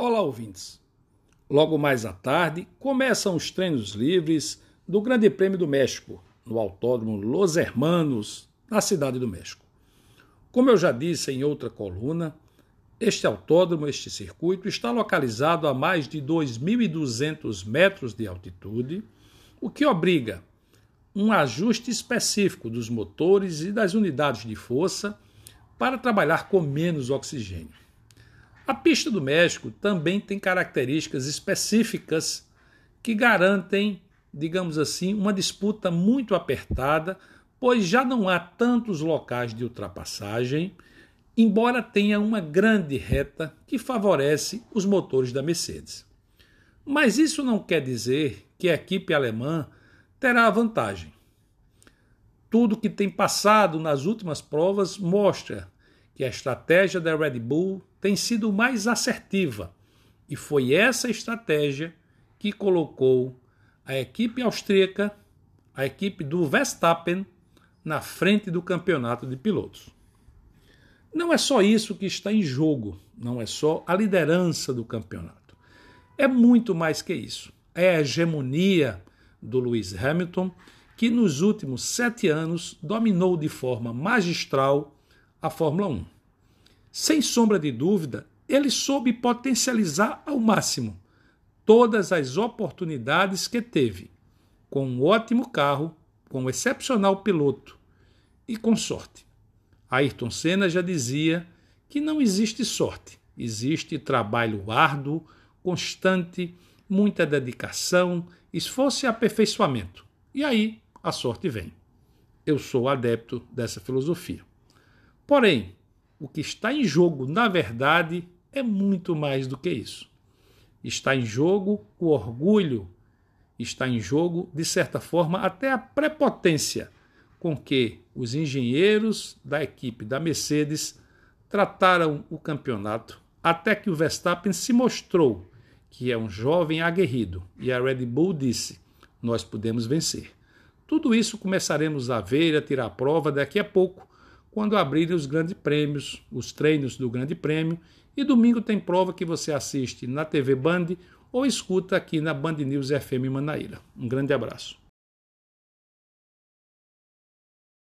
Olá, ouvintes. Logo mais à tarde começam os treinos livres do Grande Prêmio do México, no Autódromo Los Hermanos, na Cidade do México. Como eu já disse em outra coluna, este autódromo, este circuito, está localizado a mais de 2.200 metros de altitude, o que obriga um ajuste específico dos motores e das unidades de força para trabalhar com menos oxigênio. A pista do México também tem características específicas que garantem, digamos assim, uma disputa muito apertada, pois já não há tantos locais de ultrapassagem, embora tenha uma grande reta que favorece os motores da Mercedes. Mas isso não quer dizer que a equipe alemã terá a vantagem. Tudo que tem passado nas últimas provas mostra que a estratégia da Red Bull tem sido mais assertiva e foi essa estratégia que colocou a equipe austríaca, a equipe do Verstappen, na frente do campeonato de pilotos. Não é só isso que está em jogo, não é só a liderança do campeonato. É muito mais que isso. É a hegemonia do Lewis Hamilton, que nos últimos sete anos dominou de forma magistral a Fórmula 1. Sem sombra de dúvida, ele soube potencializar ao máximo todas as oportunidades que teve, com um ótimo carro, com um excepcional piloto e com sorte. Ayrton Senna já dizia que não existe sorte, existe trabalho árduo, constante, muita dedicação, esforço e aperfeiçoamento. E aí a sorte vem. Eu sou adepto dessa filosofia. Porém, o que está em jogo, na verdade, é muito mais do que isso. Está em jogo o orgulho, está em jogo, de certa forma, até a prepotência com que os engenheiros da equipe da Mercedes trataram o campeonato, até que o Verstappen se mostrou que é um jovem aguerrido e a Red Bull disse: Nós podemos vencer. Tudo isso começaremos a ver e a tirar a prova daqui a pouco, quando abrirem os grandes prêmios, os treinos do Grande Prêmio, e domingo tem prova que você assiste na TV Band ou escuta aqui na Band News FM Manaíra. Um grande abraço.